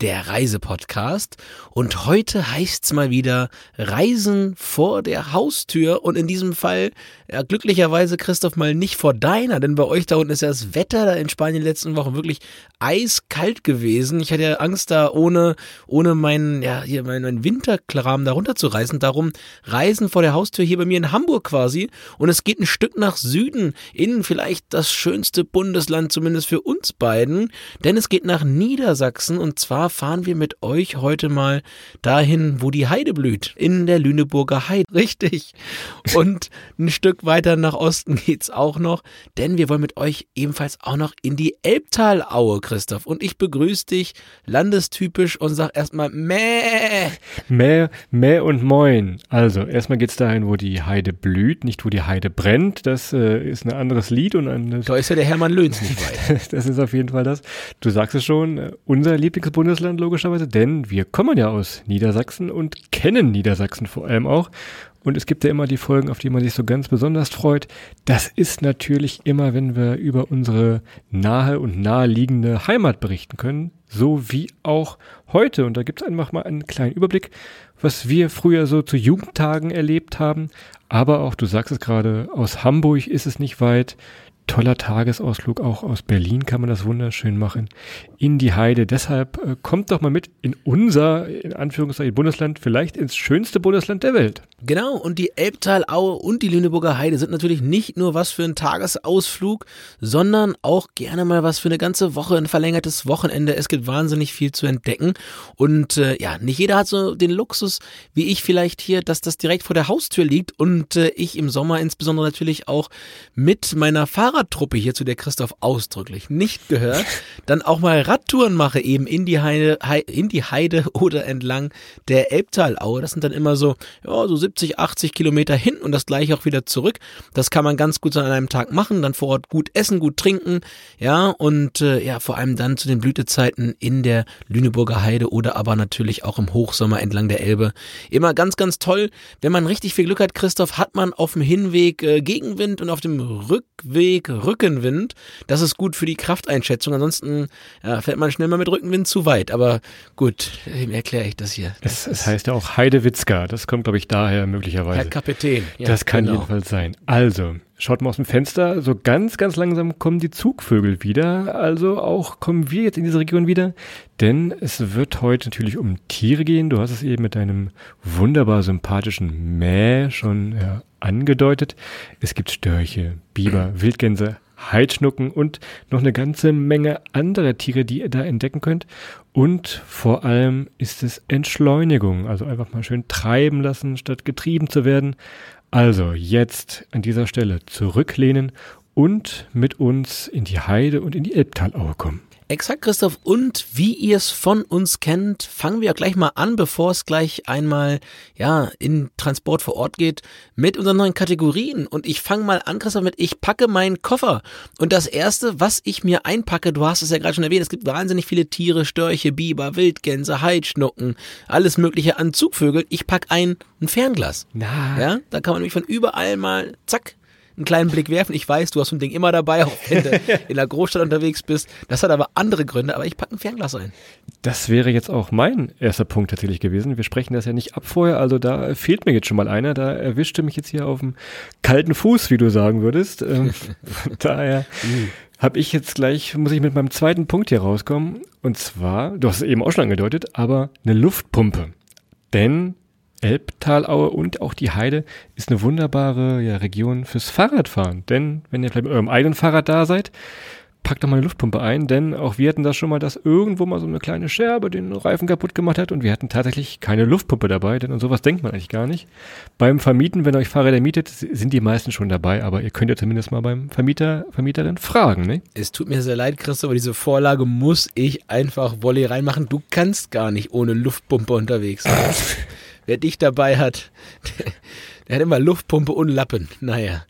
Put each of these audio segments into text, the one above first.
der Reisepodcast. Und heute heißt's mal wieder Reisen vor der Haustür. Und in diesem Fall, ja, glücklicherweise, Christoph, mal nicht vor deiner, denn bei euch da unten ist ja das Wetter da in Spanien in den letzten Wochen wirklich eiskalt gewesen. Ich hatte ja Angst, da ohne, ohne meinen, ja, hier meinen Winterkram da runterzureißen. Darum Reisen vor der Haustür hier bei mir in Hamburg quasi. Und es geht ein Stück nach Süden in vielleicht das schönste Bundesland, zumindest für uns beiden. Denn es geht nach Niedersachsen und zwar fahren wir mit euch heute mal dahin, wo die Heide blüht. In der Lüneburger Heide. Richtig. Und ein Stück weiter nach Osten geht's auch noch, denn wir wollen mit euch ebenfalls auch noch in die Elbtalaue, Christoph. Und ich begrüße dich landestypisch und sag erstmal Mäh. Mäh, Mäh und Moin. Also, erstmal geht's dahin, wo die Heide blüht, nicht wo die Heide brennt. Das äh, ist ein anderes Lied und ein. Da ist ja der Hermann Löhns nicht weit. das ist auf jeden Fall das. Du sagst es schon, äh, unser Lieblingsbundesland logischerweise, denn wir kommen ja aus Niedersachsen und kennen Niedersachsen vor allem auch. Und es gibt ja immer die Folgen, auf die man sich so ganz besonders freut. Das ist natürlich immer, wenn wir über unsere nahe und naheliegende Heimat berichten können, so wie auch heute. Und da gibt es einfach mal einen kleinen Überblick, was wir früher so zu Jugendtagen erlebt haben. Aber auch, du sagst es gerade, aus Hamburg ist es nicht weit toller Tagesausflug auch aus Berlin kann man das wunderschön machen in die Heide. Deshalb äh, kommt doch mal mit in unser, in Anführungszeichen, Bundesland, vielleicht ins schönste Bundesland der Welt. Genau, und die Elbtalaue und die Lüneburger Heide sind natürlich nicht nur was für einen Tagesausflug, sondern auch gerne mal was für eine ganze Woche, ein verlängertes Wochenende. Es gibt wahnsinnig viel zu entdecken. Und äh, ja, nicht jeder hat so den Luxus, wie ich vielleicht hier, dass das direkt vor der Haustür liegt und äh, ich im Sommer insbesondere natürlich auch mit meiner Fahrradtruppe hier, zu der Christoph ausdrücklich nicht gehört, dann auch mal Radtouren mache, eben in die Heide, in die Heide oder entlang der Elbtalaue. Das sind dann immer so, ja, so 70, 80 Kilometer hin und das gleiche auch wieder zurück. Das kann man ganz gut an einem Tag machen, dann vor Ort gut essen, gut trinken, ja, und äh, ja, vor allem dann zu den Blütezeiten in der Lüneburger Heide oder aber natürlich auch im Hochsommer entlang der Elbe. Immer ganz, ganz toll. Wenn man richtig viel Glück hat, Christoph, hat man auf dem Hinweg äh, Gegenwind und auf dem Rückweg Rückenwind. Das ist gut für die Krafteinschätzung. Ansonsten ja, fährt man schnell mal mit Rückenwind zu weit. Aber gut, wem erkläre ich das hier? Das, es, heißt ja auch Heidewitzka. Das kommt, glaube ich, daher möglicherweise. Herr Kapitän. Ja, das kann genau. jedenfalls sein. Also, schaut mal aus dem Fenster. So ganz, ganz langsam kommen die Zugvögel wieder. Also auch kommen wir jetzt in diese Region wieder. Denn es wird heute natürlich um Tiere gehen. Du hast es eben mit deinem wunderbar sympathischen Mäh schon ja, angedeutet. Es gibt Störche, Biber, Wildgänse, Heidschnucken und noch eine ganze Menge andere Tiere, die ihr da entdecken könnt. Und vor allem ist es Entschleunigung, also einfach mal schön treiben lassen, statt getrieben zu werden. Also jetzt an dieser Stelle zurücklehnen und mit uns in die Heide und in die Elbtalaue kommen. Exakt, Christoph. Und wie ihr es von uns kennt, fangen wir gleich mal an, bevor es gleich einmal ja in Transport vor Ort geht, mit unseren neuen Kategorien. Und ich fange mal an, Christoph, mit ich packe meinen Koffer. Und das erste, was ich mir einpacke, du hast es ja gerade schon erwähnt, es gibt wahnsinnig viele Tiere, Störche, Biber, Wildgänse, Heidschnucken, alles mögliche an Zugvögel. Ich packe ein, ein Fernglas. Na. Ja, da kann man nämlich von überall mal, zack, einen kleinen Blick werfen. Ich weiß, du hast so ein Ding immer dabei, auch wenn du in der Großstadt unterwegs bist. Das hat aber andere Gründe, aber ich packe ein Fernglas ein. Das wäre jetzt auch mein erster Punkt tatsächlich gewesen. Wir sprechen das ja nicht ab vorher, also da fehlt mir jetzt schon mal einer. Da erwischte mich jetzt hier auf dem kalten Fuß, wie du sagen würdest. Ähm, von daher habe ich jetzt gleich, muss ich mit meinem zweiten Punkt hier rauskommen. Und zwar, du hast es eben auch schon angedeutet, aber eine Luftpumpe. Denn Elbtalaue und auch die Heide ist eine wunderbare ja, Region fürs Fahrradfahren. Denn wenn ihr vielleicht mit eurem eigenen Fahrrad da seid, packt doch mal eine Luftpumpe ein, denn auch wir hatten das schon mal, dass irgendwo mal so eine kleine Scherbe den Reifen kaputt gemacht hat und wir hatten tatsächlich keine Luftpumpe dabei, denn an sowas denkt man eigentlich gar nicht. Beim Vermieten, wenn ihr euch Fahrräder mietet, sind die meisten schon dabei, aber ihr könnt ja zumindest mal beim Vermieter, Vermieterin fragen, ne? Es tut mir sehr leid, Chris, aber diese Vorlage muss ich einfach Volley reinmachen. Du kannst gar nicht ohne Luftpumpe unterwegs sein. wer dich dabei hat, Der hat immer Luftpumpe und Lappen. Naja.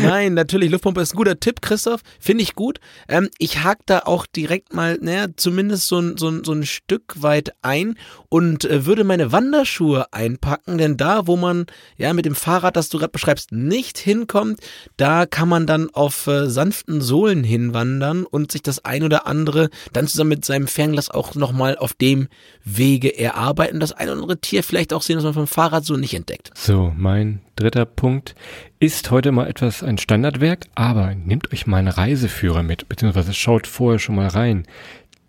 Nein, natürlich, Luftpumpe ist ein guter Tipp, Christoph. Finde ich gut. Ähm, ich hake da auch direkt mal, naja, zumindest so ein, so ein, so ein Stück weit ein und äh, würde meine Wanderschuhe einpacken, denn da, wo man ja mit dem Fahrrad, das du gerade beschreibst, nicht hinkommt, da kann man dann auf äh, sanften Sohlen hinwandern und sich das ein oder andere dann zusammen mit seinem Fernglas auch nochmal auf dem Wege erarbeiten. Das ein oder andere Tier vielleicht auch sehen, was man vom Fahrrad so nicht entdeckt. So, mein dritter Punkt ist heute mal etwas ein Standardwerk, aber nehmt euch mal einen Reiseführer mit, beziehungsweise schaut vorher schon mal rein.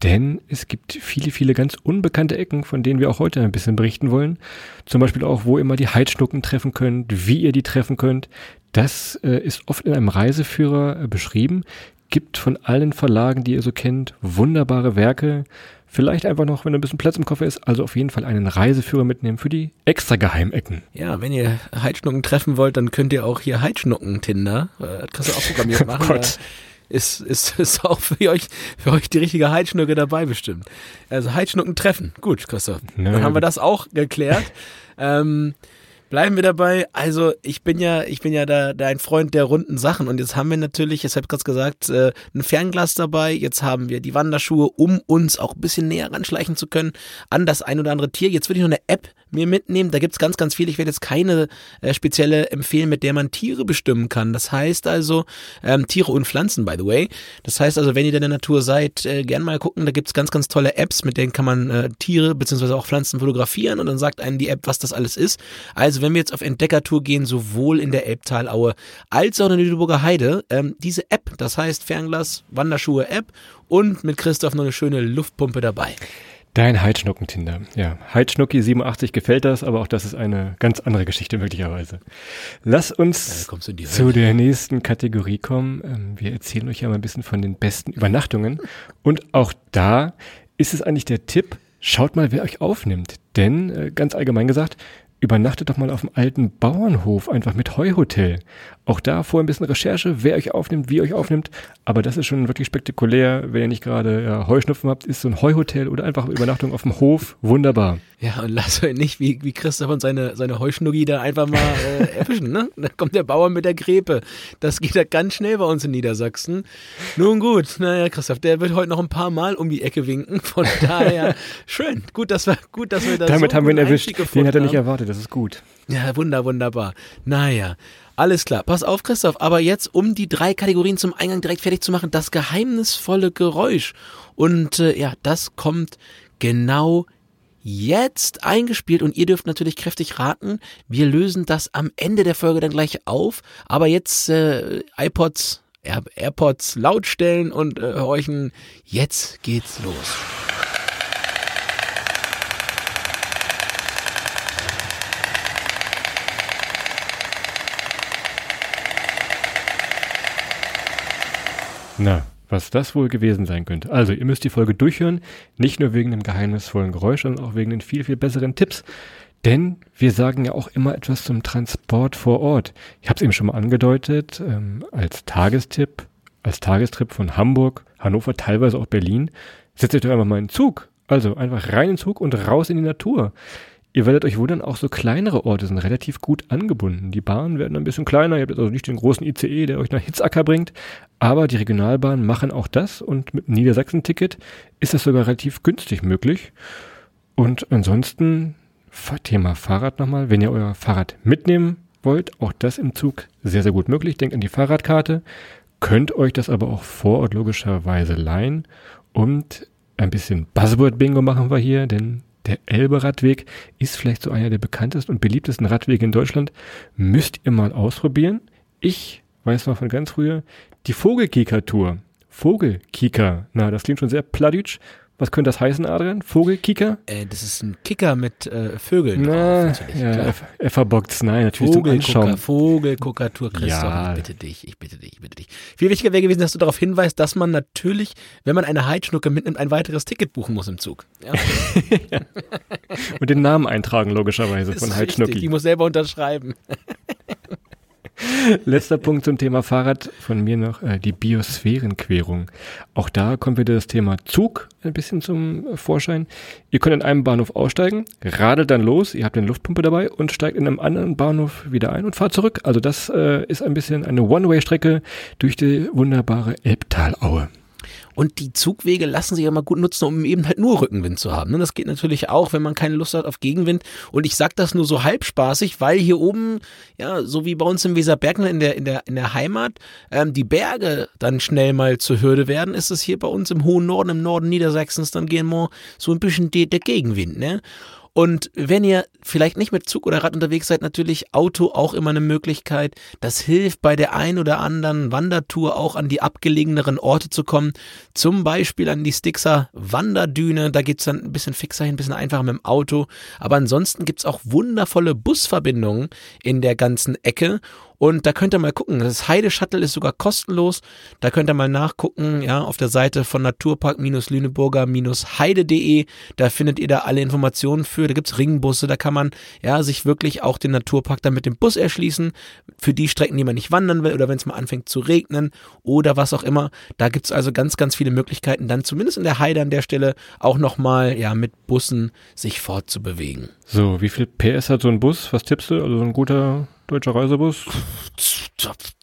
Denn es gibt viele, viele ganz unbekannte Ecken, von denen wir auch heute ein bisschen berichten wollen. Zum Beispiel auch, wo ihr mal die Heidschnucken treffen könnt, wie ihr die treffen könnt. Das äh, ist oft in einem Reiseführer äh, beschrieben. Gibt von allen Verlagen, die ihr so kennt, wunderbare Werke. Vielleicht einfach noch, wenn ein bisschen Platz im Koffer ist, also auf jeden Fall einen Reiseführer mitnehmen für die extra Geheimecken. Ja, wenn ihr Heidschnucken treffen wollt, dann könnt ihr auch hier Heidschnucken-Tinder, äh, kannst du auch programmiert machen. Oh Gott. Ist, ist, ist auch für euch, für euch die richtige Heidschnucke dabei bestimmt. Also Heidschnucken treffen. Gut, Christoph. Nö. Dann haben wir das auch geklärt. ähm, Bleiben wir dabei. Also ich bin ja, ich bin ja da, da ein Freund der runden Sachen und jetzt haben wir natürlich, ich habe gerade gesagt, äh, ein Fernglas dabei. Jetzt haben wir die Wanderschuhe, um uns auch ein bisschen näher ranschleichen zu können an das ein oder andere Tier. Jetzt würde ich noch eine App mir mitnehmen. Da gibt's ganz, ganz viel. Ich werde jetzt keine äh, spezielle empfehlen, mit der man Tiere bestimmen kann. Das heißt also, ähm, Tiere und Pflanzen, by the way. Das heißt also, wenn ihr in der Natur seid, äh, gern mal gucken. Da gibt's ganz, ganz tolle Apps, mit denen kann man äh, Tiere beziehungsweise auch Pflanzen fotografieren und dann sagt einem die App, was das alles ist. Also wenn wir jetzt auf Entdeckertour gehen, sowohl in der Elbtalaue als auch in der Lüneburger Heide, ähm, diese App, das heißt Fernglas, Wanderschuhe App und mit Christoph noch eine schöne Luftpumpe dabei. Dein Heidschnuckentinder. Ja, Heidschnucki87 gefällt das, aber auch das ist eine ganz andere Geschichte möglicherweise. Lass Ja, uns die zu der nächsten Kategorie kommen. Ähm, Wir erzählen euch ja mal ein bisschen von den besten Übernachtungen. Und auch da ist es eigentlich der Tipp, schaut mal, wer euch aufnimmt. Denn, äh, ganz allgemein gesagt, übernachtet doch mal auf dem alten Bauernhof, einfach mit Heuhotel. Auch da vorher ein bisschen Recherche, wer euch aufnimmt, wie euch aufnimmt. Aber das ist schon wirklich spektakulär. Wenn ihr nicht gerade ja, Heuschnupfen habt, ist so ein Heuhotel oder einfach Übernachtung auf dem Hof wunderbar. Ja, und lass euch nicht wie, wie Christoph und seine, seine Heuschnuggi da einfach mal äh, erwischen, ne? Da kommt der Bauer mit der Gräpe. Das geht ja ganz schnell bei uns in Niedersachsen. Nun gut, naja, Christoph, der wird heute noch ein paar Mal um die Ecke winken. Von daher, schön. Gut, dass wir, gut, dass wir da Damit so haben wir ihn erwischt. Den hat er nicht erwartet, das ist gut. Ja, wunder, wunderbar. Naja, alles klar. Pass auf, Christoph. Aber jetzt, um die drei Kategorien zum Eingang direkt fertig zu machen, das geheimnisvolle Geräusch. Und äh, ja, das kommt genau jetzt eingespielt und ihr dürft natürlich kräftig raten. Wir lösen das am Ende der Folge dann gleich auf. Aber jetzt äh, iPods, Air, AirPods lautstellen und äh, horchen. Jetzt geht's los. Na, was das wohl gewesen sein könnte. Also, ihr müsst die Folge durchhören, nicht nur wegen dem geheimnisvollen Geräusch, sondern auch wegen den viel, viel besseren Tipps. Denn wir sagen ja auch immer etwas zum Transport vor Ort. Ich habe es eben schon mal angedeutet, ähm, als Tagestipp, als Tagestrip von Hamburg, Hannover, teilweise auch Berlin. Setzt euch doch einfach mal in den Zug. Also einfach rein in den Zug und raus in die Natur. Ihr werdet euch wundern, auch so kleinere Orte sind relativ gut angebunden. Die Bahnen werden ein bisschen kleiner, ihr habt also nicht den großen ICE, der euch nach Hitzacker bringt, aber die Regionalbahnen machen auch das und mit einem Niedersachsen-Ticket ist das sogar relativ günstig möglich. Und ansonsten, Thema Fahrrad nochmal, wenn ihr euer Fahrrad mitnehmen wollt, auch das im Zug sehr, sehr gut möglich. Denkt an die Fahrradkarte, könnt euch das aber auch vor Ort logischerweise leihen und ein bisschen Buzzword-Bingo machen wir hier, denn der Elbe-Radweg ist vielleicht so einer der bekanntesten und beliebtesten Radwege in Deutschland. Müsst ihr mal ausprobieren. Ich weiß noch von ganz früher, die Vogelkieker-Tour. Vogelkieker. Na, das klingt schon sehr pladütsch. Was könnte das heißen, Adrian? Vogelkieker? Äh, das ist ein Kicker mit äh, Vögeln. Na, drauf, natürlich, ja, er, er verbockt's. Nein, natürlich Vogelgucker, Anschauen. Vogelgucker-Tour, Christoph, Ja. ich bitte dich, ich bitte dich, ich bitte dich. Viel wichtiger wäre gewesen, dass du darauf hinweist, dass man natürlich, wenn man eine Heidschnucke mitnimmt, ein weiteres Ticket buchen muss im Zug. Ja, Und den Namen eintragen, logischerweise, von. Die Heidschnucki. muss selber unterschreiben. Letzter Punkt zum Thema Fahrrad von mir noch äh, die Biosphärenquerung. Auch da kommt wieder das Thema Zug ein bisschen zum Vorschein. Ihr könnt in einem Bahnhof aussteigen, radelt dann los, ihr habt eine Luftpumpe dabei und steigt in einem anderen Bahnhof wieder ein und fahrt zurück. Also das äh, ist ein bisschen eine One-Way-Strecke durch die wunderbare Elbtalaue. Und die Zugwege lassen sich ja mal gut nutzen, um eben halt nur Rückenwind zu haben. Ne? Das geht natürlich auch, wenn man keine Lust hat auf Gegenwind. Und ich sag das nur so halbspaßig, weil hier oben, ja, so wie bei uns im Weserbergland in der, in der, in der Heimat, ähm, die Berge dann schnell mal zur Hürde werden, ist es hier bei uns im hohen Norden, im Norden Niedersachsens dann gehen wir so ein bisschen die, der Gegenwind, ne? Und wenn ihr vielleicht nicht mit Zug oder Rad unterwegs seid, natürlich Auto auch immer eine Möglichkeit. Das hilft bei der ein oder anderen Wandertour auch an die abgelegeneren Orte zu kommen. Zum Beispiel an die Stixer Wanderdüne. Da geht's dann ein bisschen fixer hin, ein bisschen einfacher mit dem Auto. Aber ansonsten gibt's auch wundervolle Busverbindungen in der ganzen Ecke. Und da könnt ihr mal gucken. Das Heide Shuttle ist sogar kostenlos. Da könnt ihr mal nachgucken, ja, auf der Seite von Naturpark-Lüneburger-heide.de. Da findet ihr da alle Informationen für. Da gibt's Ringbusse, da kann man ja sich wirklich auch den Naturpark dann mit dem Bus erschließen. Für die Strecken, die man nicht wandern will oder wenn es mal anfängt zu regnen oder was auch immer. Da gibt's also ganz, ganz viele Möglichkeiten, dann zumindest in der Heide an der Stelle auch nochmal ja mit Bussen sich fortzubewegen. So, wie viel PS hat so ein Bus? Was tippst du? Also so ein guter deutscher Reisebus?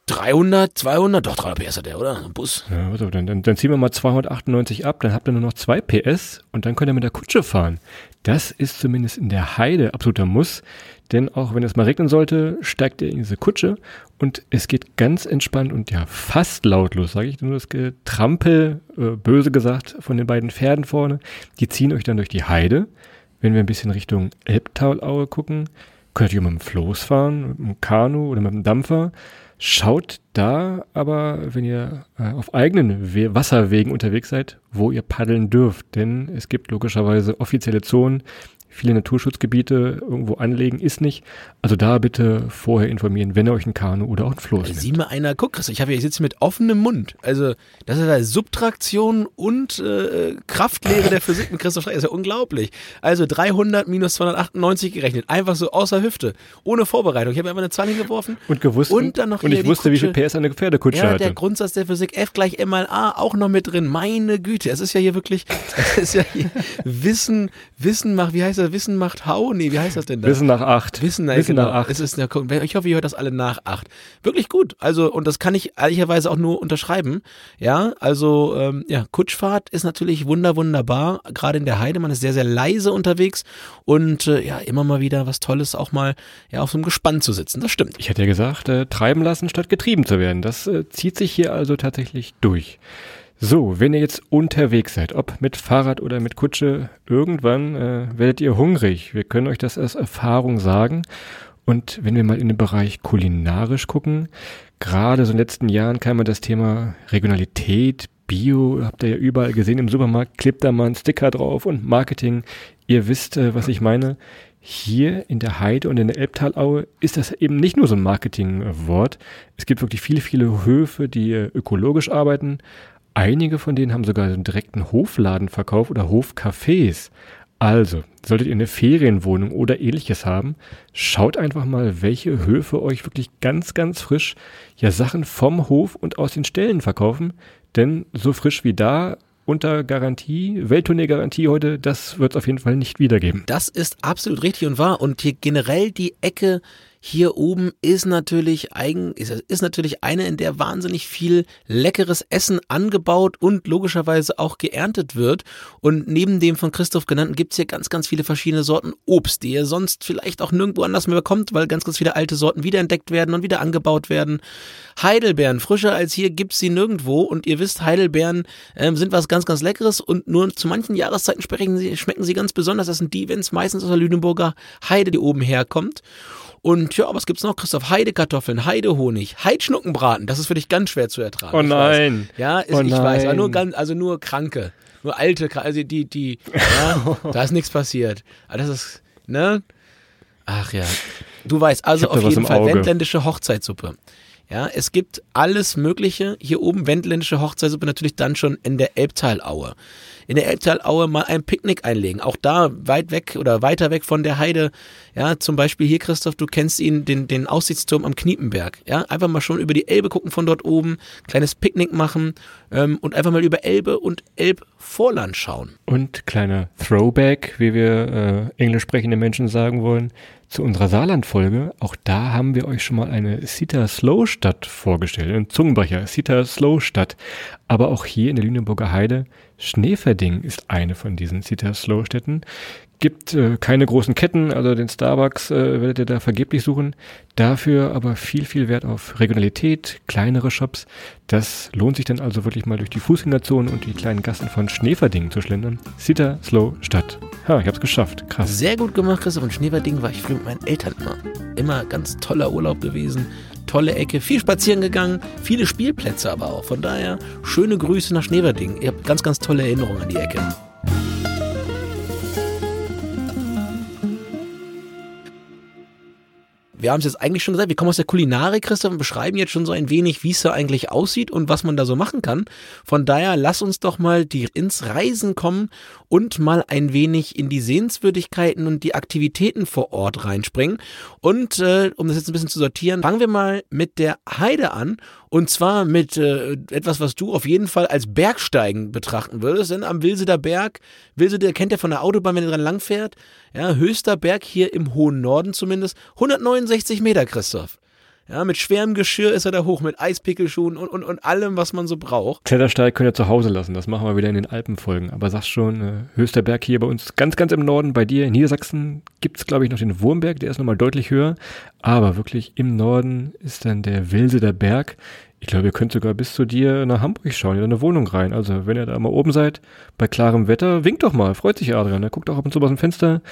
300, 200, doch 300 PS hat der, oder? Ein Bus. Ja, also dann, dann, dann ziehen wir mal 298 ab, dann habt ihr nur noch 2 PS und dann könnt ihr mit der Kutsche fahren. Das ist zumindest in der Heide absoluter Muss, denn auch wenn es mal regnen sollte, steigt ihr in diese Kutsche und es geht ganz entspannt und ja fast lautlos, sage ich nur das Getrampel, äh, böse gesagt, von den beiden Pferden vorne. Die ziehen euch dann durch die Heide. Wenn wir ein bisschen Richtung Elbtalaue gucken, Könnt ihr mit dem Floß fahren, mit dem Kanu oder mit dem Dampfer. Schaut da aber, wenn ihr äh, auf eigenen We Wasserwegen unterwegs seid, wo ihr paddeln dürft. Denn es gibt logischerweise offizielle Zonen, viele Naturschutzgebiete irgendwo anlegen ist nicht. Also da bitte vorher informieren, wenn ihr euch ein Kanu oder auch ein Floß nimmt. Sieh mal einer, guck Chris, ich habe hier, ich sitze mit offenem Mund. Also das ist ja Subtraktion und äh, Kraftlehre der Physik mit Christoph Schreier, ist ja unglaublich. Also 300 minus 298 gerechnet, einfach so außer Hüfte, ohne Vorbereitung. Ich habe einfach eine Zahl hingeworfen. Und gewusst, und, dann noch und ich wusste, wie viel PS eine Pferdekutsche ja, hatte. der Grundsatz der Physik, F gleich M mal A, auch noch mit drin. Meine Güte, es ist ja hier wirklich, es ist ja hier Wissen, Wissen macht, wie heißt das, Wissen macht Hau? Nee, wie heißt das denn da? Wissen nach acht. Wissen, na, Wissen genau. nach acht. Es ist, ich hoffe, ihr hört das alle nach acht. Wirklich gut. Also, und das kann ich ehrlicherweise auch nur unterschreiben. Ja, also, ähm, ja, Kutschfahrt ist natürlich wunder, wunderbar. Gerade in der Heide, man ist sehr, sehr leise unterwegs und äh, ja, immer mal wieder was Tolles, auch mal ja auf so einem Gespann zu sitzen. Das stimmt. Ich hätte ja gesagt, äh, treiben lassen statt getrieben zu werden. Das äh, zieht sich hier also tatsächlich durch. So, wenn ihr jetzt unterwegs seid, ob mit Fahrrad oder mit Kutsche, irgendwann äh, werdet ihr hungrig. Wir können euch das aus Erfahrung sagen. Und wenn wir mal in den Bereich kulinarisch gucken, gerade so in den letzten Jahren kam man das Thema Regionalität, Bio, habt ihr ja überall gesehen im Supermarkt, klebt da mal ein Sticker drauf und Marketing. Ihr wisst, äh, was ich meine. Hier in der Heide und in der Elbtalaue ist das eben nicht nur so ein Marketingwort. Es gibt wirklich viele, viele Höfe, die äh, ökologisch arbeiten. Einige von denen haben sogar einen direkten Hofladenverkauf oder Hofcafés. Also, solltet ihr eine Ferienwohnung oder ähnliches haben, schaut einfach mal, welche Höfe euch wirklich ganz, ganz frisch ja Sachen vom Hof und aus den Ställen verkaufen. Denn so frisch wie da unter Garantie, Welttournee-Garantie heute, das wird es auf jeden Fall nicht wiedergeben. Das ist absolut richtig und wahr. Und hier generell die Ecke hier oben ist natürlich eigen, ist, ist natürlich eine, in der wahnsinnig viel leckeres Essen angebaut und logischerweise auch geerntet wird. Und neben dem von Christoph genannten gibt's hier ganz, ganz viele verschiedene Sorten Obst, die ihr sonst vielleicht auch nirgendwo anders mehr bekommt, weil ganz, ganz viele alte Sorten wiederentdeckt werden und wieder angebaut werden. Heidelbeeren, frischer als hier gibt's sie nirgendwo. Und ihr wisst, Heidelbeeren ähm, sind was ganz, ganz Leckeres und nur zu manchen Jahreszeiten schmecken sie, schmecken sie ganz besonders. Das sind die, wenn es meistens aus der Lüneburger Heide, die oben herkommt. Und ja, was gibt's noch, Christoph? Heidekartoffeln, Heidehonig, Heidschnuckenbraten. Das ist für dich ganz schwer zu ertragen. Oh nein. Ja, ist, Oh ich weiß. Aber nur ganz, also nur Kranke. Nur alte, also die, die, ja, da ist nichts passiert. Aber das ist, ne? Ach ja. Du weißt, also auf jeden Fall wendländische Hochzeitssuppe. Ja, es gibt alles Mögliche. Hier oben wendländische Hochzeitssuppe natürlich dann schon in der Elbtalaue. In der Elbtalaue mal ein Picknick einlegen. Auch da weit weg oder weiter weg von der Heide. Ja, zum Beispiel hier, Christoph, du kennst ihn, den, den Aussichtsturm am Kniepenberg. Ja, einfach mal schon über die Elbe gucken von dort oben, kleines Picknick machen ähm, und einfach mal über Elbe und Elbvorland schauen. Und kleiner Throwback, wie wir äh, englisch sprechende Menschen sagen wollen zu unserer Saarland-Folge. Auch da haben wir euch schon mal eine Sita Slow Stadt vorgestellt, ein Zungenbrecher, Sita Slow Stadt. Aber auch hier in der Lüneburger Heide, Schneeverding ist eine von diesen Sita Slow Städten gibt äh, keine großen Ketten, also den Starbucks äh, werdet ihr da vergeblich suchen. Dafür aber viel, viel Wert auf Regionalität, kleinere Shops. Das lohnt sich dann also wirklich mal durch die Fußgängerzone und die kleinen Gassen von Schneeverdingen zu schlendern. Sita Slow Stadt. Ha, ich hab's geschafft. Krass. Sehr gut gemacht, Christoph. Und Schneeverdingen war ich früher mit meinen Eltern immer. Immer ganz toller Urlaub gewesen. Tolle Ecke, viel spazieren gegangen, viele Spielplätze aber auch. Von daher schöne Grüße nach Schneeverdingen. Ihr habt ganz, ganz tolle Erinnerungen an die Ecke. Wir haben es jetzt eigentlich schon gesagt, wir kommen aus der Kulinarik, Christoph, und beschreiben jetzt schon so ein wenig, wie es da eigentlich aussieht und was man da so machen kann. Von daher lass uns doch mal die, ins Reisen kommen und mal ein wenig in die Sehenswürdigkeiten und die Aktivitäten vor Ort reinspringen. Und äh, um das jetzt ein bisschen zu sortieren, fangen wir mal mit der Heide an und zwar mit äh, etwas, was du auf jeden Fall als Bergsteigen betrachten würdest. Denn am Wilseder Berg, Wilseder kennt ihr von der Autobahn, wenn ihr dran langfährt. Ja, höchster Berg hier im hohen Norden zumindest. 169 Meter, Christoph. Ja, mit schwerem Geschirr ist er da hoch, mit Eispickelschuhen und, und, und allem, was man so braucht. Klettersteig könnt ihr zu Hause lassen, das machen wir wieder in den Alpenfolgen. Aber sagst schon, äh, höchster Berg hier bei uns ganz, ganz im Norden. Bei dir in Niedersachsen gibt's glaube ich, noch den Wurmberg, der ist nochmal deutlich höher. Aber wirklich im Norden ist dann der Wilseder Berg. Ich glaube, ihr könnt sogar bis zu dir nach Hamburg schauen, in deine Wohnung rein. Also, wenn ihr da mal oben seid, bei klarem Wetter, winkt doch mal, freut sich Adrian. Er guckt auch ab und zu aus dem Fenster.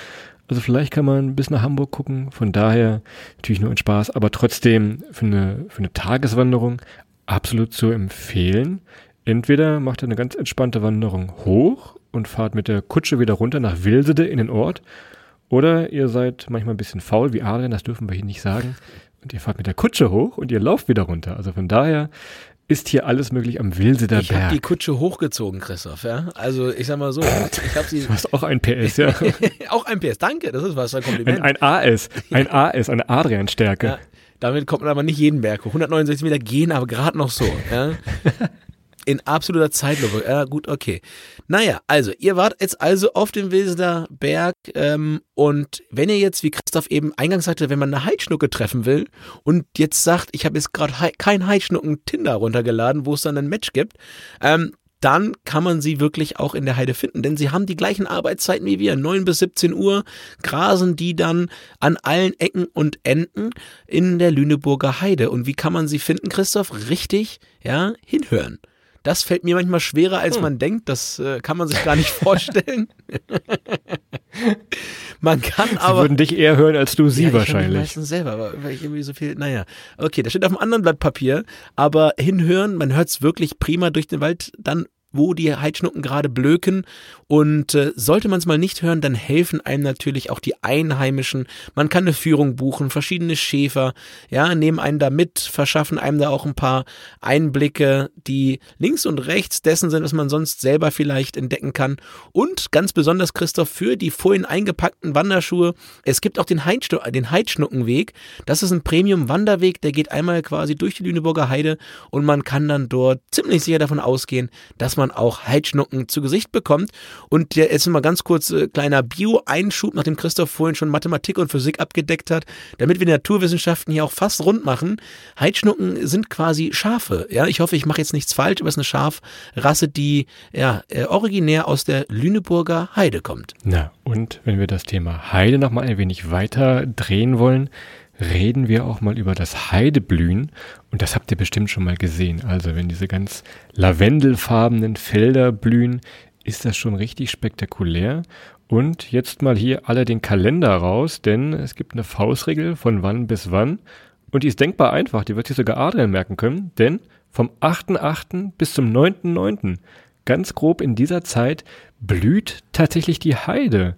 Also vielleicht kann man bis nach Hamburg gucken. Von daher natürlich nur in Spaß, aber trotzdem für eine, für eine Tageswanderung absolut zu empfehlen. Entweder macht ihr eine ganz entspannte Wanderung hoch und fahrt mit der Kutsche wieder runter nach Wilsede in den Ort. Oder ihr seid manchmal ein bisschen faul wie Adrian, das dürfen wir hier nicht sagen. Und ihr fahrt mit der Kutsche hoch und ihr lauft wieder runter. Also von daher ist hier alles möglich am Wilseder ich Berg. Ich habe die Kutsche hochgezogen, Christoph. Ja? Also ich sag mal so, ich habe sie. Du hast auch ein PS, ja. auch ein PS, danke. Das ist was ein Kompliment. Ein, ein AS, ein AS, eine Adrian-Stärke. Ja, damit kommt man aber nicht jeden Berg hoch. 169 Meter gehen aber gerade noch so. Ja? In absoluter Zeitlupe. Ja, gut, okay. Naja, also, ihr wart jetzt also auf dem Wilseder Berg ähm, und wenn ihr jetzt, wie Christoph eben eingangs sagte, wenn man eine Heidschnucke treffen will und jetzt sagt, ich habe jetzt gerade kein Heidschnucken Tinder runtergeladen, wo es dann ein Match gibt, ähm, dann kann man sie wirklich auch in der Heide finden, denn sie haben die gleichen Arbeitszeiten wie wir, 9 bis 17 Uhr, grasen die dann an allen Ecken und Enden in der Lüneburger Heide. Und wie kann man sie finden, Christoph? Richtig, ja, hinhören. Das fällt mir manchmal schwerer, als hm. man denkt. Das äh, kann man sich gar nicht vorstellen. man kann sie aber. Sie würden dich eher hören als du sie ja, wahrscheinlich. Ich meistens selber, aber weil ich irgendwie so viel. Naja, okay, das steht auf einem anderen Blatt Papier. Aber hinhören, man hört es wirklich prima durch den Wald dann wo die Heidschnucken gerade blöken. Und äh, sollte man es mal nicht hören, dann helfen einem natürlich auch die Einheimischen. Man kann eine Führung buchen, verschiedene Schäfer, ja, nehmen einen da mit, verschaffen einem da auch ein paar Einblicke, die links und rechts dessen sind, was man sonst selber vielleicht entdecken kann. Und ganz besonders, Christoph, für die vorhin eingepackten Wanderschuhe, es gibt auch den, Heidschnu den Heidschnuckenweg. Das ist ein Premium-Wanderweg, der geht einmal quasi durch die Lüneburger Heide und man kann dann dort ziemlich sicher davon ausgehen, dass man man auch Heidschnucken zu Gesicht bekommt. Und ist mal ganz kurz äh, kleiner Bio-Einschub, nachdem Christoph vorhin schon Mathematik und Physik abgedeckt hat, damit wir die Naturwissenschaften hier auch fast rund machen. Heidschnucken sind quasi Schafe. Ja, ich hoffe, ich mache jetzt nichts falsch, aber es ist eine Schafrasse, die ja äh, originär aus der Lüneburger Heide kommt. Na, und wenn wir das Thema Heide noch mal ein wenig weiter drehen wollen, reden wir auch mal über das Heideblühen. Und das habt ihr bestimmt schon mal gesehen. Also wenn diese ganz lavendelfarbenen Felder blühen, ist das schon richtig spektakulär. Und jetzt mal hier alle den Kalender raus, denn es gibt eine Faustregel von wann bis wann. Und die ist denkbar einfach, die wird sich sogar Adrian merken können, denn vom 8.8. bis zum 9.9. ganz grob in dieser Zeit blüht tatsächlich die Heide.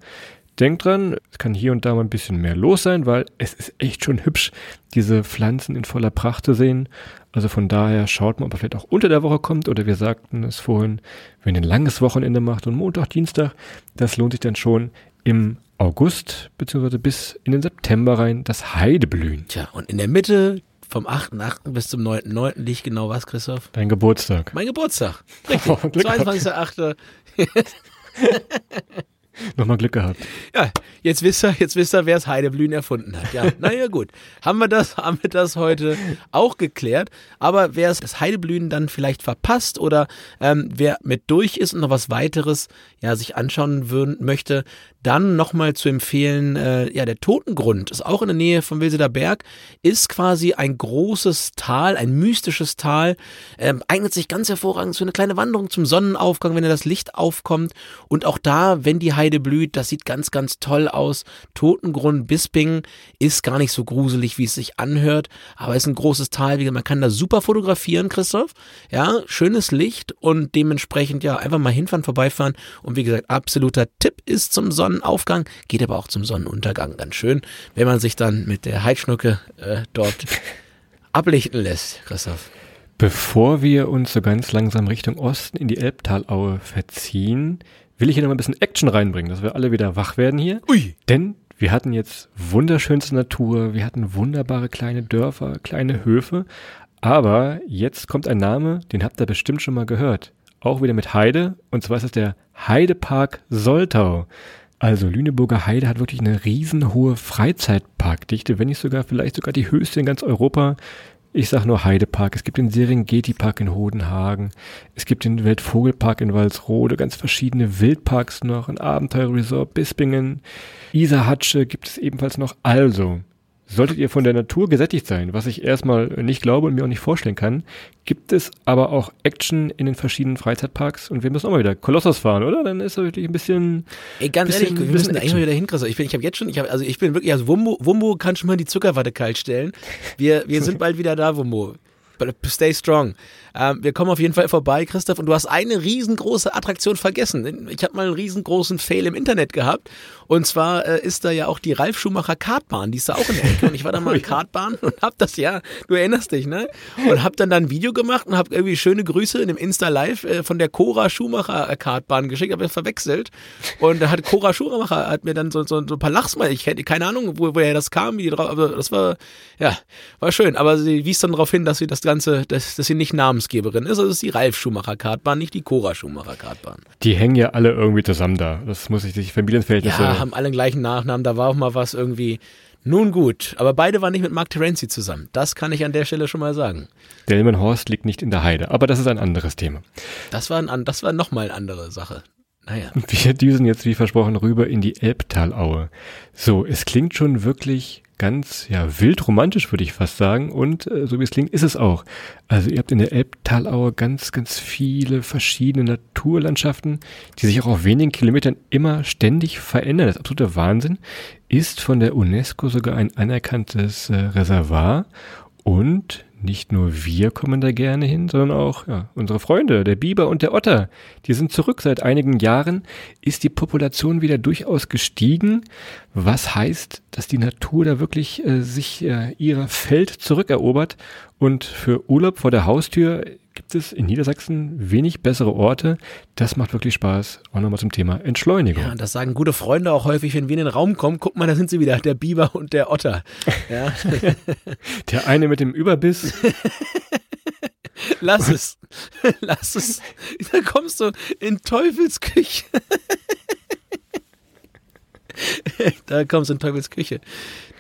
Denkt dran, es kann hier und da mal ein bisschen mehr los sein, weil es ist echt schon hübsch, diese Pflanzen in voller Pracht zu sehen. Also von daher schaut mal, ob er vielleicht auch unter der Woche kommt oder wir sagten es vorhin, wenn ihr ein langes Wochenende macht und Montag, Dienstag, das lohnt sich dann schon im August beziehungsweise bis in den September rein das Heideblühen. Tja, und in der Mitte vom 8.8. bis zum 9.9. liegt genau was, Christoph? Dein Geburtstag. Mein Geburtstag. Richtig. 22.8. Nochmal Glück gehabt. Ja, jetzt wisst ihr, jetzt wisst ihr, wer es Heideblühen erfunden hat. Ja, naja, gut. Haben wir das, haben wir das heute auch geklärt. Aber wer es das Heideblühen dann vielleicht verpasst oder ähm, wer mit durch ist und noch was weiteres ja, sich anschauen würden, möchte, dann nochmal zu empfehlen, äh, ja, der Totengrund ist auch in der Nähe vom Wilseder Berg, ist quasi ein großes Tal, ein mystisches Tal, ähm, eignet sich ganz hervorragend für eine kleine Wanderung zum Sonnenaufgang, wenn da das Licht aufkommt. Und auch da, wenn die Heide blüht, das sieht ganz, ganz toll aus. Totengrund Bisping ist gar nicht so gruselig, wie es sich anhört, aber ist ein großes Tal. Man kann da super fotografieren, Christoph. Ja, schönes Licht und dementsprechend ja einfach mal hinfahren, vorbeifahren. Und wie gesagt, absoluter Tipp ist zum Sonnenaufgang Sonnenaufgang, geht aber auch zum Sonnenuntergang ganz schön, wenn man sich dann mit der Heidschnucke äh, dort ablichten lässt, Christoph. Bevor wir uns so ganz langsam Richtung Osten in die Elbtalaue verziehen, will ich hier noch mal ein bisschen Action reinbringen, dass wir alle wieder wach werden hier. Ui. Denn wir hatten jetzt wunderschönste Natur, wir hatten wunderbare kleine Dörfer, kleine Höfe, aber jetzt kommt ein Name, den habt ihr bestimmt schon mal gehört. Auch wieder mit Heide, und zwar ist es der Heidepark Soltau. Also Lüneburger Heide hat wirklich eine riesenhohe Freizeitparkdichte, wenn nicht sogar vielleicht sogar die höchste in ganz Europa. Ich sag nur Heidepark. Es gibt den Serengeti-Park in Hodenhagen. Es gibt den Weltvogelpark in Walsrode, ganz verschiedene Wildparks noch, ein Abenteuerresort Bispingen. Isarhatsche gibt es ebenfalls noch. Also, Solltet ihr von der Natur gesättigt sein, was ich erstmal nicht glaube und mir auch nicht vorstellen kann, gibt es aber auch Action in den verschiedenen Freizeitparks und wir müssen auch mal wieder Kolossos fahren, oder? Dann ist das wirklich ein bisschen. Ey, ganz bisschen, ehrlich, wir müssen eigentlich mal wieder hinkriegen. Ich bin, ich habe jetzt schon, ich habe, also ich bin wirklich, also Wumbo, Wumbo kann schon mal die Zuckerwatte kalt stellen. Wir, wir sind bald wieder da, Wumbo. Stay strong. Ähm, wir kommen auf jeden Fall vorbei, Christoph. Und du hast eine riesengroße Attraktion vergessen. Ich habe mal einen riesengroßen Fail im Internet gehabt. Und zwar äh, ist da ja auch die Ralf Schumacher Kartbahn. Die ist da auch in der Ecke. Und ich war da mal in Kartbahn und hab das, ja, du erinnerst dich, ne? Und hab dann da ein Video gemacht und hab irgendwie schöne Grüße in dem Insta-Live äh, von der Cora Schumacher äh, Kartbahn geschickt. Hab ich verwechselt. Und da hat Cora Schumacher hat mir dann so, so, so ein paar Lachsmal. Ich hätte keine Ahnung, wo, woher das kam. Wie drauf, aber das war, ja, war schön. Aber sie wies dann darauf hin, dass sie das Ganze, dass, dass sie nicht Namensgeberin ist. Also ist die Ralf Schumacher Kartbahn, nicht die Cora Schumacher Kartbahn. Die hängen ja alle irgendwie zusammen da. Das muss ich sich Familienverhältnisse. Ja, haben alle den gleichen Nachnamen. Da war auch mal was irgendwie. Nun gut, aber beide waren nicht mit Mark Terenzi zusammen. Das kann ich an der Stelle schon mal sagen. Delmenhorst liegt nicht in der Heide, aber das ist ein anderes Thema. Das war, ein, das war nochmal eine andere Sache. Naja. Wir düsen jetzt wie versprochen rüber in die Elbtalaue. So, es klingt schon wirklich ganz ja wild romantisch, würde ich fast sagen. Und äh, so wie es klingt, ist es auch. Also ihr habt in der Elbtalaue ganz, ganz viele verschiedene Naturlandschaften, die sich auch auf wenigen Kilometern immer ständig verändern. Das ist absoluter Wahnsinn. Ist von der UNESCO sogar ein anerkanntes äh, Reservoir und nicht nur wir kommen da gerne hin, sondern auch ja, unsere Freunde, der Biber und der Otter. Die sind zurück. Seit einigen Jahren ist die Population wieder durchaus gestiegen, was heißt, dass die Natur da wirklich äh, sich äh, ihrer Feld zurückerobert und für Urlaub vor der Haustür gibt es in Niedersachsen wenig bessere Orte. Das macht wirklich Spaß. Auch nochmal zum Thema Entschleunigung. Ja, das sagen gute Freunde auch häufig, wenn wir in den Raum kommen. Guck mal, da sind sie wieder, der Biber und der Otter. Ja. der eine mit dem Überbiss. Lass es. Lass es. Da kommst du in Teufelsküche. da kommst du in Teufels Küche.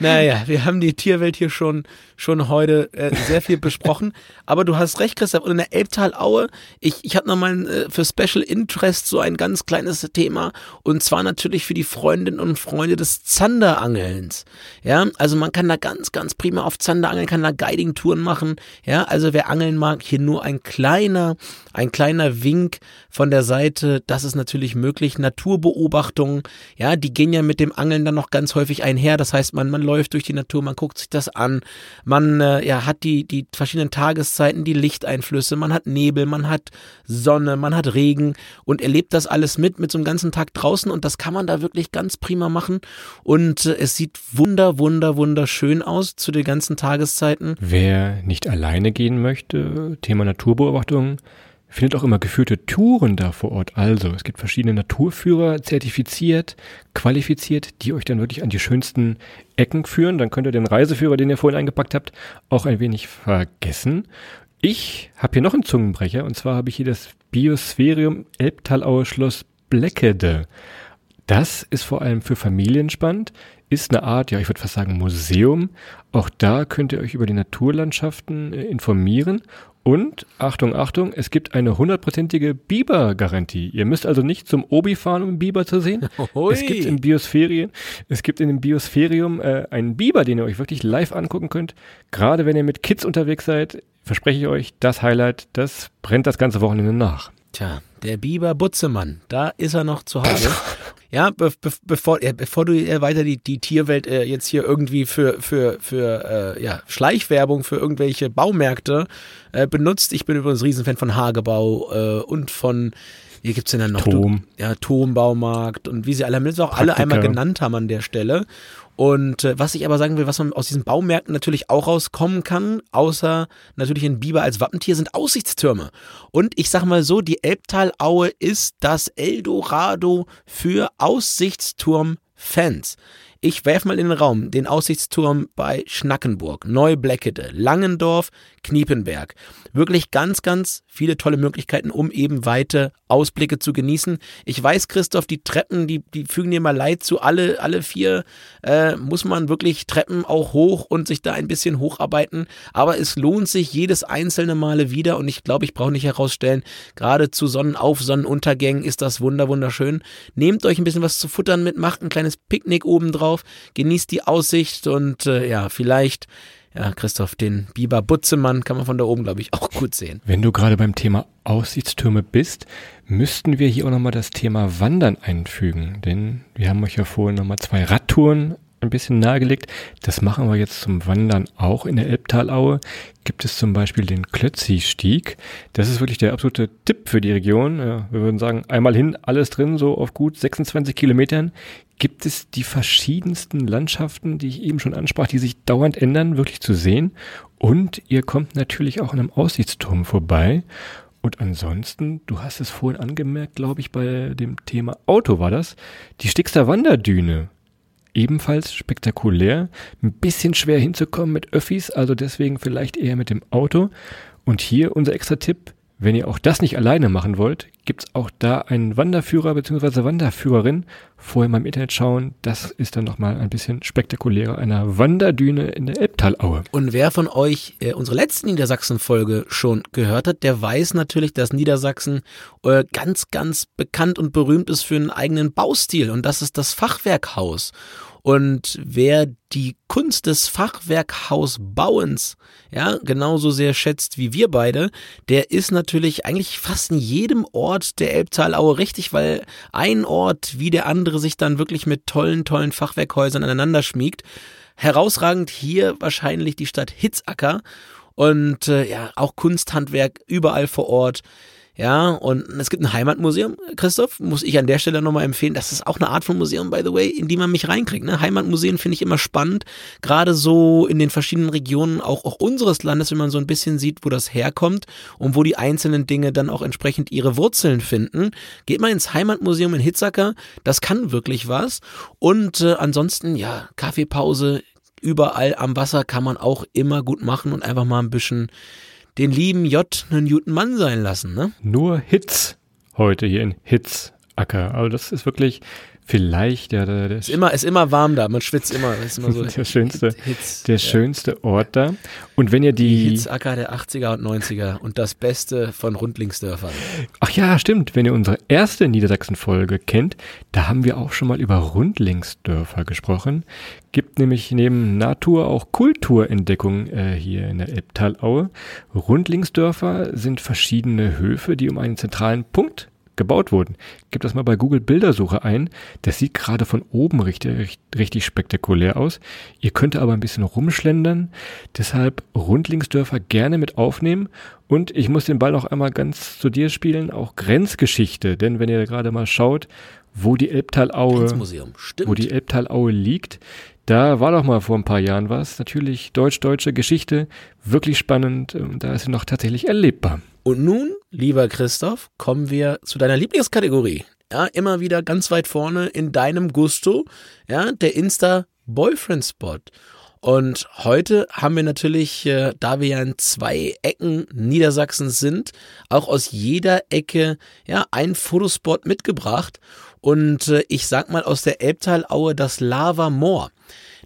Naja, wir haben die Tierwelt hier schon, schon heute äh, sehr viel besprochen. Aber du hast recht, Christoph. Und in der Elbtalaue, ich, ich habe nochmal äh, für Special Interest so ein ganz kleines Thema. Und zwar natürlich für die Freundinnen und Freunde des Zanderangelns. Ja, also man kann da ganz, ganz prima auf Zander angeln, kann da Guiding-Touren machen. Ja, also wer angeln mag, hier nur ein kleiner, ein kleiner Wink von der Seite. Das ist natürlich möglich. Naturbeobachtungen, ja, die gehen ja mit dem Angeln dann noch ganz häufig einher. Das heißt, man, man läuft durch die Natur, man guckt sich das an, man äh, ja, hat die, die verschiedenen Tageszeiten, die Lichteinflüsse, man hat Nebel, man hat Sonne, man hat Regen und erlebt das alles mit, mit so einem ganzen Tag draußen und das kann man da wirklich ganz prima machen und äh, es sieht wunder, wunder, wunderschön aus zu den ganzen Tageszeiten. Wer nicht alleine gehen möchte, Thema Naturbeobachtung, findet auch immer geführte Touren da vor Ort. Also, es gibt verschiedene Naturführer, zertifiziert, qualifiziert, die euch dann wirklich an die schönsten Ecken führen. Dann könnt ihr den Reiseführer, den ihr vorhin eingepackt habt, auch ein wenig vergessen. Ich habe hier noch einen Zungenbrecher und zwar habe ich hier das Biosphärium Elbtalauer Schloss Bleckede. Das ist vor allem für Familien spannend, ist eine Art, ja, ich würde fast sagen Museum. Auch da könnt ihr euch über die Naturlandschaften äh, informieren und, Achtung, Achtung, es gibt eine hundertprozentige Biber-Garantie. Ihr müsst also nicht zum Obi fahren, um einen Biber zu sehen. Es gibt im Biosphärien, es gibt in dem Biosphärium äh, einen Biber, den ihr euch wirklich live angucken könnt. Gerade wenn ihr mit Kids unterwegs seid, verspreche ich euch, das Highlight, das brennt das ganze Wochenende nach. Tja, der Biber Butzemann, da ist er noch zu Hause. Ja, be be bevor, äh, bevor du äh, weiter die, die Tierwelt äh, jetzt hier irgendwie für, für, für äh, ja, Schleichwerbung für irgendwelche Baumärkte äh, benutzt. Ich bin übrigens Riesenfan von Hagebau äh, und von, hier gibt's denn dann noch? Tom. Du, ja, Turmbaumarkt und wie sie alle haben, auch alle einmal Praktika. genannt haben an der Stelle. Und äh, was ich aber sagen will, was man aus diesen Baumärkten natürlich auch rauskommen kann, außer natürlich ein Biber als Wappentier, sind Aussichtstürme. Und ich sag mal so, die Elbtalaue ist das Eldorado für Aussichtsturm-Fans. Ich werf mal in den Raum den Aussichtsturm bei Schnackenburg, Neubleckede, Langendorf, Kniepenberg. Wirklich ganz, ganz viele tolle Möglichkeiten, um eben weite Ausblicke zu genießen. Ich weiß, Christoph, die Treppen, die, die fügen dir mal leid zu. Alle, alle vier äh, muss man wirklich Treppen auch hoch und sich da ein bisschen hocharbeiten. Aber es lohnt sich jedes einzelne Male wieder. Und ich glaube, ich brauche nicht herausstellen, gerade zu Sonnenauf-, Sonnenuntergängen ist das wunder, wunderschön. Nehmt euch ein bisschen was zu futtern mit, macht ein kleines Picknick oben drauf, genießt die Aussicht und äh, ja, vielleicht ja, Christoph, den Biber Butzemann kann man von da oben, glaube ich, auch gut sehen. Wenn du gerade beim Thema Aussichtstürme bist, müssten wir hier auch nochmal das Thema Wandern einfügen. Denn wir haben euch ja vorhin nochmal zwei Radtouren ein bisschen nahegelegt. Das machen wir jetzt zum Wandern auch in der Elbtalaue. Gibt es zum Beispiel den Klötzi-Stieg. Das ist wirklich der absolute Tipp für die Region. Ja, wir würden sagen, einmal hin, alles drin, so auf gut 26 Kilometern. Gibt es die verschiedensten Landschaften, die ich eben schon ansprach, die sich dauernd ändern, wirklich zu sehen. Und ihr kommt natürlich auch an einem Aussichtsturm vorbei. Und ansonsten, du hast es vorhin angemerkt, glaube ich, bei dem Thema Auto war das, die Stickster Wanderdüne. Ebenfalls spektakulär, ein bisschen schwer hinzukommen mit Öffis, also deswegen vielleicht eher mit dem Auto. Und hier unser extra Tipp, wenn ihr auch das nicht alleine machen wollt, gibt's auch da einen Wanderführer bzw. Wanderführerin. Vorher mal im Internet schauen, das ist dann nochmal ein bisschen spektakulärer, einer Wanderdüne in der Elbtalaue. Und wer von euch äh, unsere letzte Niedersachsen-Folge schon gehört hat, der weiß natürlich, dass Niedersachsen äh, ganz, ganz bekannt und berühmt ist für einen eigenen Baustil. Und das ist das Fachwerkhaus. Und wer die Kunst des Fachwerkhausbauens ja genauso sehr schätzt wie wir beide, der ist natürlich eigentlich fast in jedem Ort der Elbtalaue richtig, weil ein Ort wie der andere sich dann wirklich mit tollen, tollen Fachwerkhäusern aneinander schmiegt. Herausragend hier wahrscheinlich die Stadt Hitzacker und äh, ja auch Kunsthandwerk überall vor Ort. Ja, und es gibt ein Heimatmuseum, Christoph, muss ich an der Stelle nochmal empfehlen. Das ist auch eine Art von Museum, by the way, in die man mich reinkriegt. Ne? Heimatmuseen finde ich immer spannend, gerade so in den verschiedenen Regionen auch, auch unseres Landes, wenn man so ein bisschen sieht, wo das herkommt und wo die einzelnen Dinge dann auch entsprechend ihre Wurzeln finden. Geht mal ins Heimatmuseum in Hitzacker, das kann wirklich was. Und äh, ansonsten, ja, Kaffeepause, überall am Wasser kann man auch immer gut machen und einfach mal ein bisschen den lieben J. einen guten Mann sein lassen, ne? Nur Hits heute hier in Hitzacker. Also das ist wirklich vielleicht der, der Ist immer, ist immer warm da, man schwitzt immer. Ist immer so der schönste, Hits, der ja. schönste Ort da. Und wenn ihr Die die, Hitzacker der 80er und 90er und das Beste von Rundlingsdörfern. ach ja, stimmt, wenn ihr unsere erste Niedersachsen-Folge kennt, da haben wir auch schon mal über Rundlingsdörfer gesprochen. Gibt nämlich neben Natur auch Kulturentdeckung äh, hier in der Elbtalaue. Rundlingsdörfer sind verschiedene Höfe, die um einen zentralen Punkt gebaut wurden. Gebt das mal bei Google Bildersuche ein. Das sieht gerade von oben richtig, richtig spektakulär aus. Ihr könnt aber ein bisschen rumschlendern. Deshalb Rundlingsdörfer gerne mit aufnehmen. Und ich muss den Ball noch einmal ganz zu dir spielen, auch Grenzgeschichte. Denn wenn ihr gerade mal schaut, wo die Elbtalaue, wo die Elbtalaue liegt, da war doch mal vor ein paar Jahren was. Natürlich deutsch-deutsche Geschichte, wirklich spannend. Da ist sie noch tatsächlich erlebbar. Und nun, lieber Christoph, kommen wir zu deiner Lieblingskategorie. Ja, immer wieder ganz weit vorne in deinem Gusto, ja, der Insta Boyfriend Spot. Und heute haben wir natürlich, äh, da wir ja in zwei Ecken Niedersachsens sind, auch aus jeder Ecke ja ein Fotospot mitgebracht. Und äh, ich sag mal aus der Elbtalaue das Lava Moor.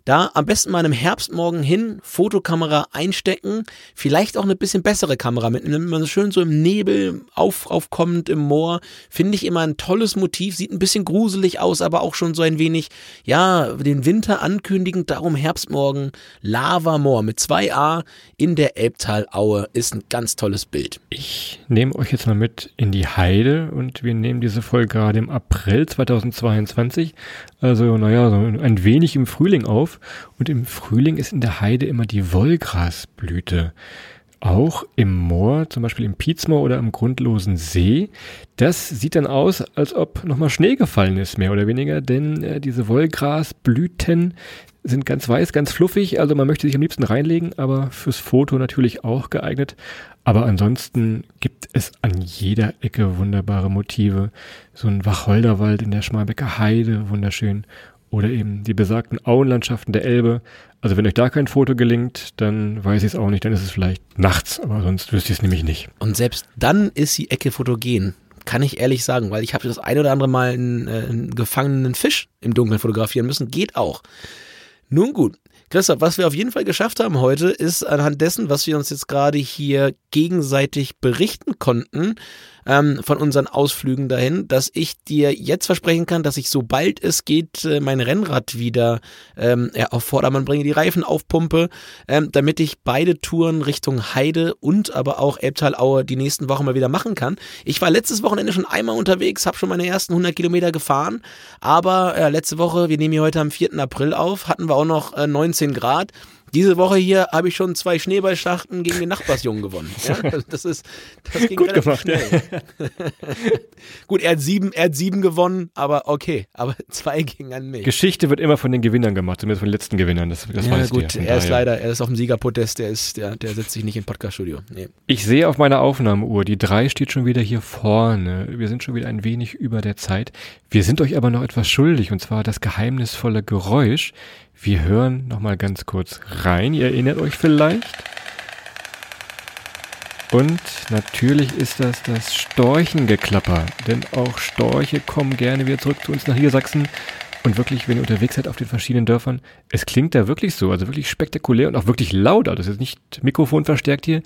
Da am besten mal im Herbstmorgen hin, Fotokamera einstecken, vielleicht auch eine bisschen bessere Kamera mitnehmen, wenn man schön so im Nebel auf, aufkommend im Moor, finde ich immer ein tolles Motiv, sieht ein bisschen gruselig aus, aber auch schon so ein wenig, ja, den Winter ankündigend, darum Herbstmorgen, Lava Moor mit zwei A in der Elbtalaue ist ein ganz tolles Bild. Ich nehme euch jetzt mal mit in die Heide und wir nehmen diese Folge gerade im April 2022, also naja, so ein wenig im Frühling auf. Und im Frühling ist in der Heide immer die Wollgrasblüte. Auch im Moor, zum Beispiel im Pietzmoor oder im grundlosen See, das sieht dann aus, als ob nochmal Schnee gefallen ist, mehr oder weniger, denn äh, diese Wollgrasblüten sind ganz weiß, ganz fluffig, also man möchte sich am liebsten reinlegen, aber fürs Foto natürlich auch geeignet. Aber ansonsten gibt es an jeder Ecke wunderbare Motive. So ein Wacholderwald in der Schmalbecker Heide, wunderschön oder eben die besagten Auenlandschaften der Elbe. Also wenn euch da kein Foto gelingt, dann weiß ich es auch nicht, dann ist es vielleicht nachts, aber sonst wüsste ich es nämlich nicht. Und selbst dann ist die Ecke fotogen, kann ich ehrlich sagen, weil ich habe das ein oder andere Mal einen, äh, einen gefangenen Fisch im Dunkeln fotografieren müssen, geht auch. Nun gut, Christoph, was wir auf jeden Fall geschafft haben heute, ist anhand dessen, was wir uns jetzt gerade hier gegenseitig berichten konnten, ähm, von unseren Ausflügen dahin, dass ich dir jetzt versprechen kann, dass ich sobald es geht äh, mein Rennrad wieder ähm, ja, auf Vordermann bringe, die Reifen aufpumpe, ähm, damit ich beide Touren Richtung Heide und aber auch Elbtalaue die nächsten Wochen mal wieder machen kann. Ich war letztes Wochenende schon einmal unterwegs, habe schon meine ersten 100 Kilometer gefahren, aber äh, letzte Woche, wir nehmen hier heute am 4. April auf, hatten wir auch noch äh, 19 Grad. Diese Woche hier habe ich schon zwei Schneeballschlachten gegen den Nachbarsjungen gewonnen. Ja, das ist das ging Gut gemacht, schnell. Ja. Gut, er hat sieben, er hat sieben gewonnen, aber okay, aber zwei gingen an mich. Geschichte wird immer von den Gewinnern gemacht, zumindest von den letzten Gewinnern. Das, das ja, weiß gut, ihr. er ist leider, er ist auf dem Siegerpodest, der ist, der, der sitzt sich nicht im Podcaststudio. Nee. Ich sehe auf meiner Aufnahmeuhr, die drei steht schon wieder hier vorne. Wir sind schon wieder ein wenig über der Zeit. Wir sind euch aber noch etwas schuldig, und zwar das geheimnisvolle Geräusch. Wir hören noch mal ganz kurz rein. Ihr erinnert euch vielleicht. Und natürlich ist das das Storchengeklapper, denn auch Storche kommen gerne wieder zurück zu uns nach Niedersachsen. Und wirklich, wenn ihr unterwegs seid auf den verschiedenen Dörfern, es klingt da wirklich so, also wirklich spektakulär und auch wirklich laut. Also es ist nicht Mikrofon verstärkt hier.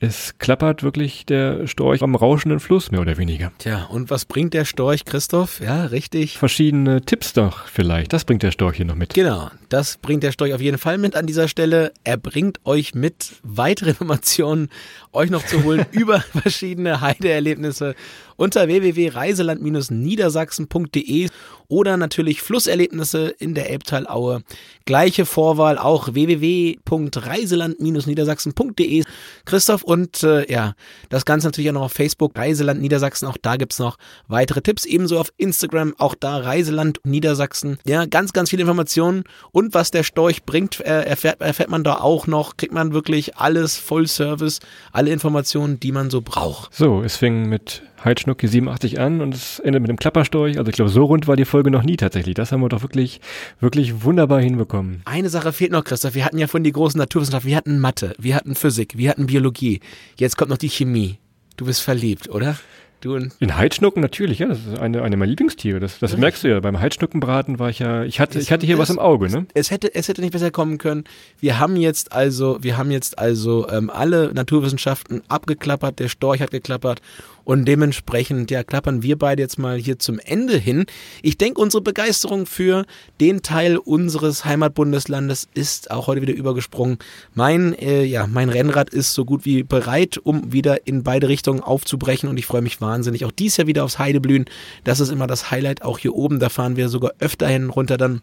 Es klappert wirklich der Storch am rauschenden Fluss, mehr oder weniger. Tja, und was bringt der Storch, Christoph? Ja, richtig. Verschiedene Tipps doch vielleicht. Das bringt der Storch hier noch mit. Genau, das bringt der Storch auf jeden Fall mit an dieser Stelle. Er bringt euch mit, weitere Informationen euch noch zu holen über verschiedene Heideerlebnisse unter www.reiseland-niedersachsen.de oder natürlich Flusserlebnisse in der Elbtalaue. Gleiche Vorwahl auch www.reiseland-niedersachsen.de. Christoph und äh, ja, das Ganze natürlich auch noch auf Facebook, Reiseland Niedersachsen, auch da gibt's noch weitere Tipps, ebenso auf Instagram, auch da Reiseland Niedersachsen. Ja, ganz, ganz viele Informationen und was der Storch bringt, äh, erfährt, erfährt man da auch noch, kriegt man wirklich alles Full Service, alle Informationen, die man so braucht. So, es fing mit Heidschnucki 87 an und es endet mit dem Klapperstorch. Also ich glaube, so rund war die Folge noch nie tatsächlich. Das haben wir doch wirklich, wirklich wunderbar hinbekommen. Eine Sache fehlt noch, Christoph. Wir hatten ja von die großen Naturwissenschaften. Wir hatten Mathe, wir hatten Physik, wir hatten Biologie. Jetzt kommt noch die Chemie. Du bist verliebt, oder? Du in Heidschnucken natürlich, ja. Das ist eine, eine meiner Lieblingstiere. Das, das merkst du ja. Beim Heidschnuckenbraten war ich ja, ich hatte, ich hatte hier was im Auge, ne? Es hätte, es hätte nicht besser kommen können. Wir haben jetzt also, wir haben jetzt also ähm, alle Naturwissenschaften abgeklappert. Der Storch hat geklappert und dementsprechend, ja, klappern wir beide jetzt mal hier zum Ende hin. Ich denke, unsere Begeisterung für den Teil unseres Heimatbundeslandes ist auch heute wieder übergesprungen. Mein, äh, ja, mein Rennrad ist so gut wie bereit, um wieder in beide Richtungen aufzubrechen und ich freue mich wahnsinnig. Auch dies Jahr wieder aufs Heideblühen. Das ist immer das Highlight. Auch hier oben, da fahren wir sogar öfter hin runter dann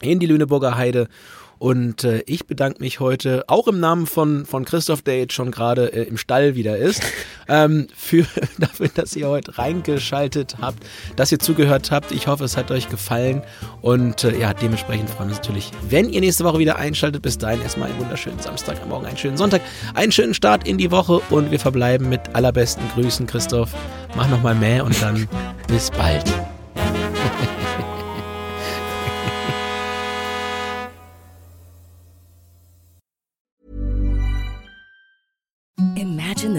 in die Lüneburger Heide. Und äh, ich bedanke mich heute auch im Namen von, von Christoph, der jetzt schon gerade äh, im Stall wieder ist, ähm, für, dafür, dass ihr heute reingeschaltet habt, dass ihr zugehört habt. Ich hoffe, es hat euch gefallen. Und äh, ja, dementsprechend freuen wir uns natürlich, wenn ihr nächste Woche wieder einschaltet. Bis dahin erstmal einen wunderschönen Samstag, am Morgen einen schönen Sonntag, einen schönen Start in die Woche und wir verbleiben mit allerbesten Grüßen, Christoph. Mach nochmal mehr und dann bis bald.